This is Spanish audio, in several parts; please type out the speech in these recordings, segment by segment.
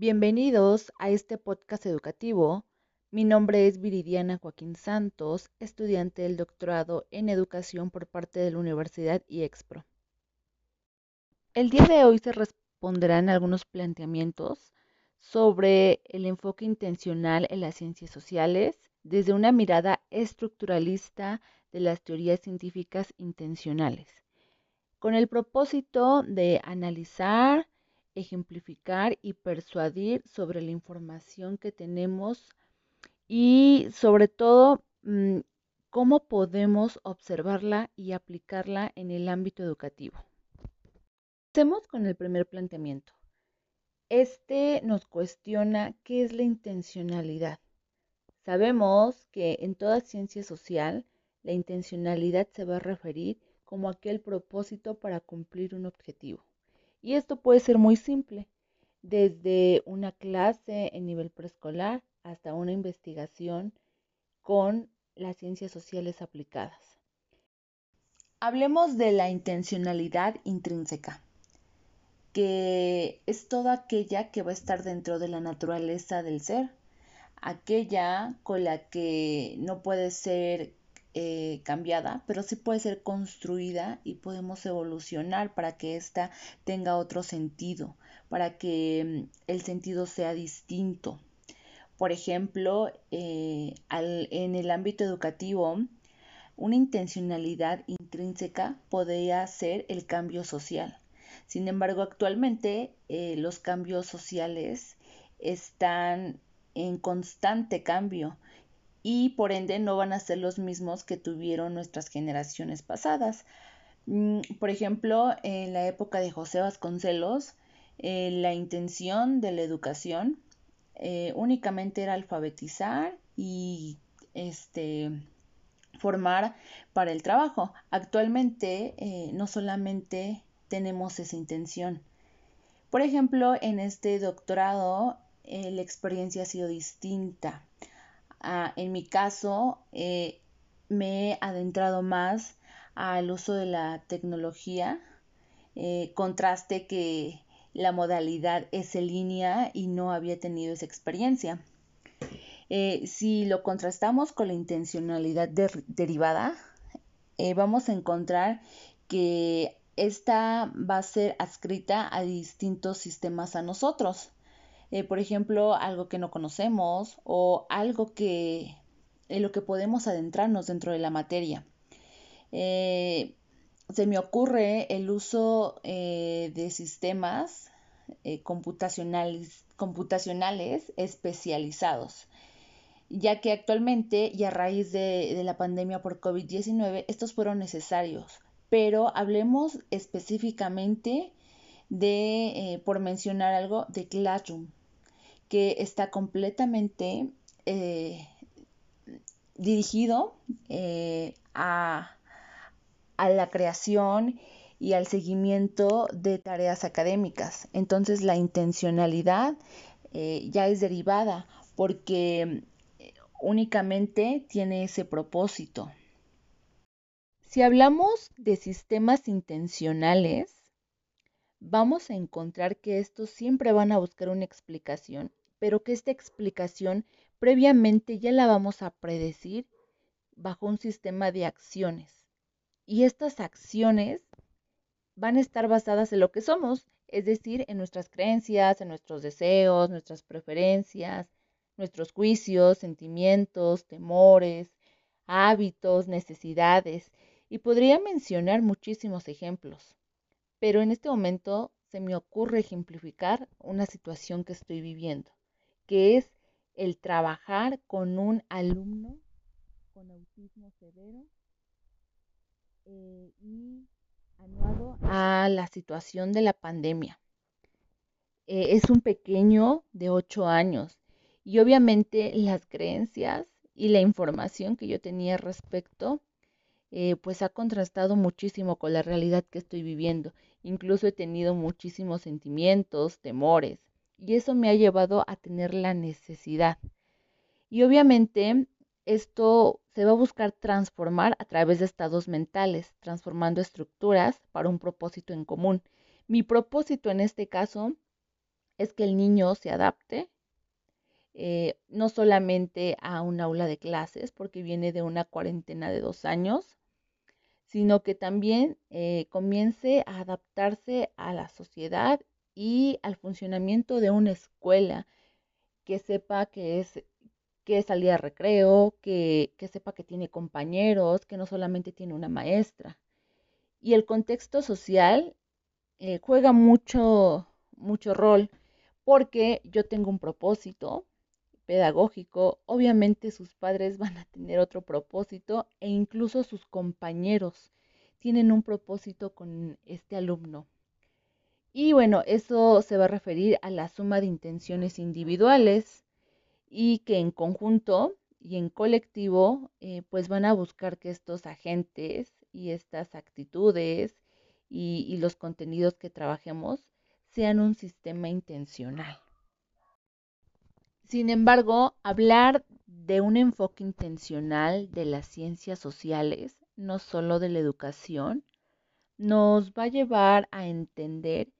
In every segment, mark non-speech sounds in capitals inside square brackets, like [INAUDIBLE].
Bienvenidos a este podcast educativo. Mi nombre es Viridiana Joaquín Santos, estudiante del doctorado en educación por parte de la Universidad IEXPRO. El día de hoy se responderán algunos planteamientos sobre el enfoque intencional en las ciencias sociales desde una mirada estructuralista de las teorías científicas intencionales, con el propósito de analizar, ejemplificar y persuadir sobre la información que tenemos y sobre todo mm, cómo podemos observarla y aplicarla en el ámbito educativo. Empecemos con el primer planteamiento. Este nos cuestiona qué es la intencionalidad. Sabemos que en toda ciencia social la intencionalidad se va a referir como aquel propósito para cumplir un objetivo. Y esto puede ser muy simple, desde una clase en nivel preescolar hasta una investigación con las ciencias sociales aplicadas. Hablemos de la intencionalidad intrínseca, que es toda aquella que va a estar dentro de la naturaleza del ser, aquella con la que no puede ser eh, cambiada, pero sí puede ser construida y podemos evolucionar para que ésta tenga otro sentido, para que mm, el sentido sea distinto. Por ejemplo, eh, en el ámbito educativo, una intencionalidad intrínseca podría ser el cambio social. Sin embargo, actualmente eh, los cambios sociales están en constante cambio y por ende no van a ser los mismos que tuvieron nuestras generaciones pasadas. Mm, por ejemplo, en la época de José Vasconcelos, eh, la intención de la educación eh, únicamente era alfabetizar y este, formar para el trabajo. Actualmente eh, no solamente tenemos esa intención. Por ejemplo, en este doctorado la experiencia ha sido distinta. Ah, en mi caso, eh, me he adentrado más al uso de la tecnología, eh, contraste que la modalidad es en línea y no había tenido esa experiencia. Eh, si lo contrastamos con la intencionalidad derivada, vamos a encontrar que esta va a ser adscrita a distintos sistemas a nosotros. Eh, por ejemplo, algo que no conocemos o algo que en lo que podemos adentrarnos dentro de la materia. Eh, se me ocurre el uso eh, de sistemas computacionales, computacionales especializados, ya que actualmente y a raíz de, de la pandemia por COVID-19 estos fueron necesarios, pero hablemos específicamente de, por mencionar algo, de Classroom que está completamente eh, dirigido eh, a, la creación y al seguimiento de tareas académicas. Entonces la intencionalidad eh, ya es derivada porque únicamente tiene ese propósito. Si hablamos de sistemas intencionales, vamos a encontrar que estos siempre van a buscar una explicación pero que esta explicación previamente ya la vamos a predecir bajo un sistema de acciones. Y estas acciones van a estar basadas en lo que somos, es decir, en nuestras creencias, en nuestros deseos, nuestras preferencias, nuestros juicios, sentimientos, temores, hábitos, necesidades, y podría mencionar muchísimos ejemplos. Pero en este momento se me ocurre ejemplificar una situación que estoy viviendo que es el trabajar con un alumno con autismo severo eh, y anuado a la situación de la pandemia. Eh, es un pequeño de 8 años y obviamente las creencias y la información que yo tenía respecto eh, pues ha contrastado muchísimo con la realidad que estoy viviendo. Incluso he tenido muchísimos sentimientos, temores, y eso me ha llevado a tener la necesidad. Y obviamente esto se va a buscar transformar a través de estados mentales, transformando estructuras para un propósito en común. Mi propósito en este caso es que el niño se adapte eh, no solamente a un aula de clases, porque viene de una cuarentena de dos años, sino que también eh, comience a adaptarse a la sociedad y al funcionamiento de una escuela, que sepa que es que salía de recreo, que, sepa que tiene compañeros, que no solamente tiene una maestra. Y el contexto social eh, juega mucho, mucho rol, porque yo tengo un propósito, pedagógico, obviamente sus padres [LAUGHS] van a tener otro propósito e incluso sus compañeros tienen un propósito con este alumno. Y bueno, eso se va a referir a la suma de intenciones individuales y que en conjunto y en colectivo eh, pues van a buscar que estos agentes y estas actitudes y, y los contenidos que trabajemos sean un sistema intencional. Sin embargo, hablar de un enfoque intencional de las ciencias sociales, no solo de la educación, nos va a llevar a entender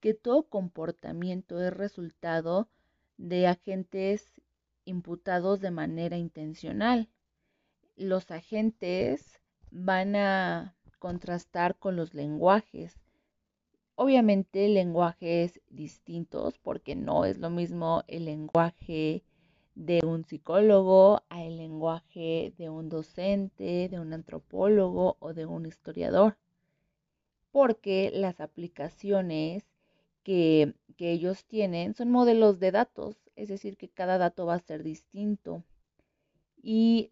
que todo comportamiento es resultado de agentes imputados de manera intencional. Los agentes van a contrastar con los lenguajes Obviamente lenguajes distintos, porque no es lo mismo el lenguaje de un psicólogo a el lenguaje de un docente, de un antropólogo o de un historiador, porque las aplicaciones que, ellos tienen son modelos de datos, es decir, que cada dato va a ser distinto. Y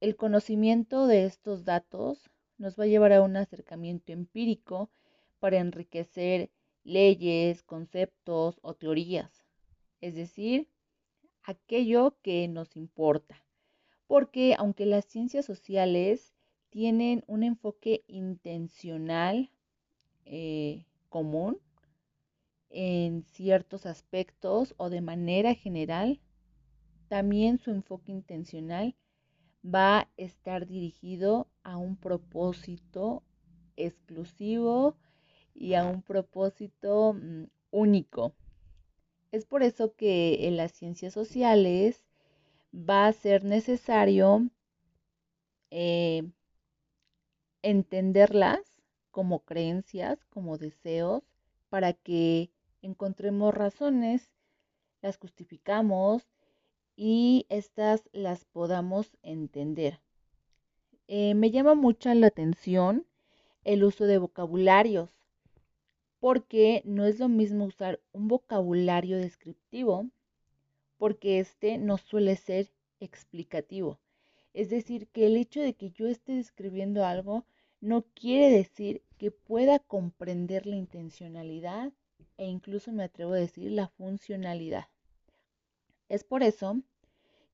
el conocimiento de estos datos nos va a llevar a un acercamiento empírico para enriquecer leyes, conceptos o teorías, es decir, aquello que nos importa. Porque aunque las ciencias sociales tienen un enfoque intencional eh, común en ciertos aspectos o de manera general, también su enfoque intencional va a estar dirigido a un propósito exclusivo y a un propósito mm, único. Es por eso que en las ciencias sociales va a ser necesario eh, entenderlas como creencias, como deseos, para que encontremos razones, las justificamos y estas las podamos entender. Eh, me llama mucho la atención el uso de vocabularios porque no es lo mismo usar un vocabulario descriptivo, porque este no suele ser explicativo. Es decir, que el hecho de que yo esté describiendo algo no quiere decir que pueda comprender la intencionalidad e incluso me atrevo a decir la funcionalidad. Es por eso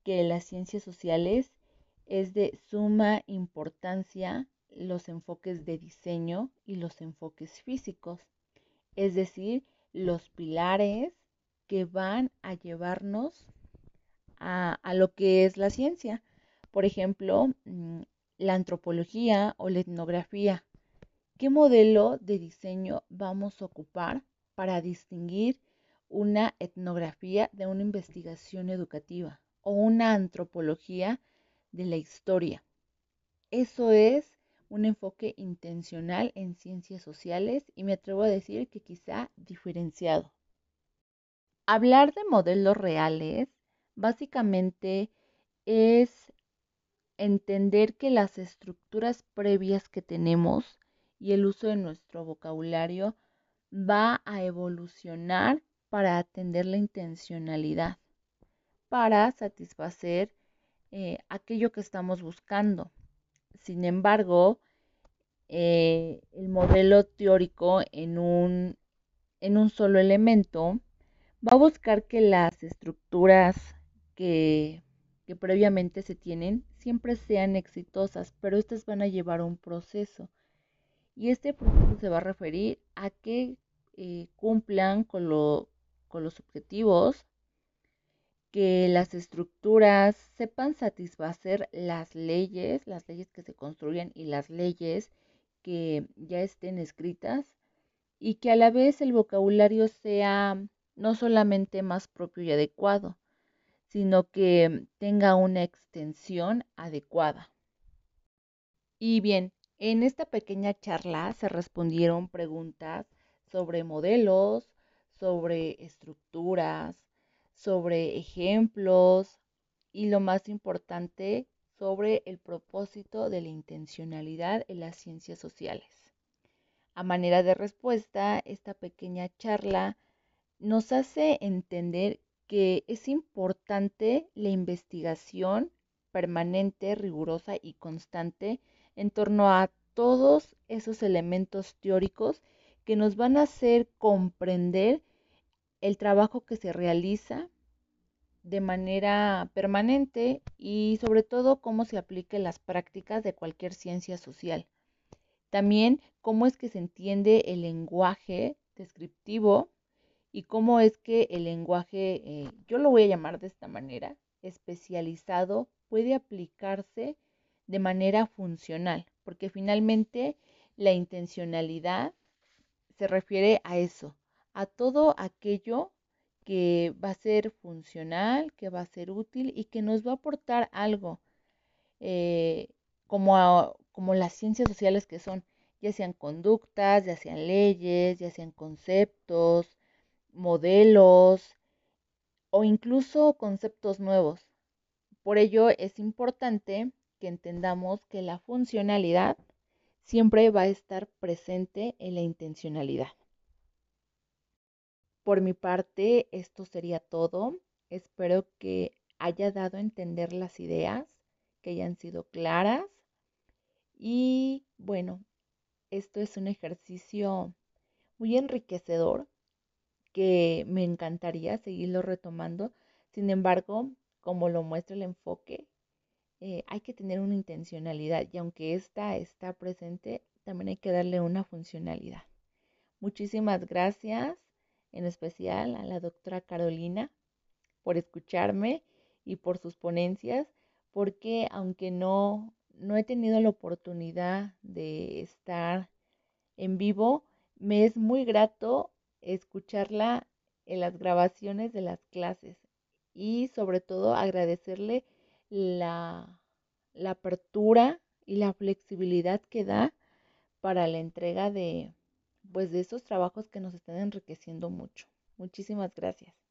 que las ciencias sociales es de suma importancia los enfoques de diseño y los enfoques físicos es decir, los pilares que van a llevarnos a, lo que es la ciencia. Por ejemplo, mm, la antropología o la etnografía. ¿Qué modelo de diseño vamos a ocupar para distinguir una etnografía de una investigación educativa o una antropología de la historia? Eso es un enfoque intencional en ciencias sociales y me atrevo a decir que quizá diferenciado. Hablar de modelos reales básicamente es entender que las estructuras previas que tenemos y el uso de nuestro vocabulario va a evolucionar para atender la intencionalidad, para satisfacer eh, aquello que estamos buscando. Sin embargo, eh, el modelo teórico en un, en un solo elemento va a buscar que las estructuras que, que previamente se tienen siempre sean exitosas, pero estas van a llevar un proceso. Y este proceso se va a referir a que eh, cumplan con, con los objetivos que las estructuras sepan satisfacer las leyes, las leyes que se construyen y las leyes que ya estén escritas y que a la vez el vocabulario sea no solamente más propio y adecuado, sino que tenga una extensión adecuada. Y bien, en esta pequeña charla se respondieron preguntas sobre modelos, sobre estructuras, sobre ejemplos y lo más importante, sobre el propósito de la intencionalidad en las ciencias sociales. A manera de respuesta, esta pequeña charla nos hace entender que es importante la investigación permanente, rigurosa y constante en torno a todos esos elementos teóricos que nos van a hacer comprender el trabajo que se realiza de manera permanente y sobre todo cómo se apliquen las prácticas de cualquier ciencia social. También cómo es que se entiende el lenguaje descriptivo y cómo es que el lenguaje, eh, yo lo voy a llamar de esta manera, especializado, puede aplicarse de manera funcional, porque finalmente la intencionalidad se refiere a eso, a todo aquello que va a ser funcional, que va a ser útil y que nos va a aportar algo, eh, como, como las ciencias sociales que son, ya sean conductas, ya sean leyes, ya sean conceptos, modelos o incluso conceptos nuevos. Por ello es importante que entendamos que la funcionalidad siempre va a estar presente en la intencionalidad. Por mi parte, esto sería todo. Espero que haya dado a entender las ideas, que hayan sido claras. Y bueno, esto es un ejercicio muy enriquecedor que me encantaría seguirlo retomando. Sin embargo, como lo muestra el enfoque, eh, hay que tener una intencionalidad y aunque esta está presente, también hay que darle una funcionalidad. Muchísimas gracias, en especial a la doctora Carolina, por escucharme y por sus ponencias, porque aunque no, no he tenido la oportunidad de estar en vivo, me es muy grato escucharla en las grabaciones de las clases y sobre todo agradecerle la, apertura y la flexibilidad que da para la entrega de, pues, de esos trabajos que nos están enriqueciendo mucho. Muchísimas gracias.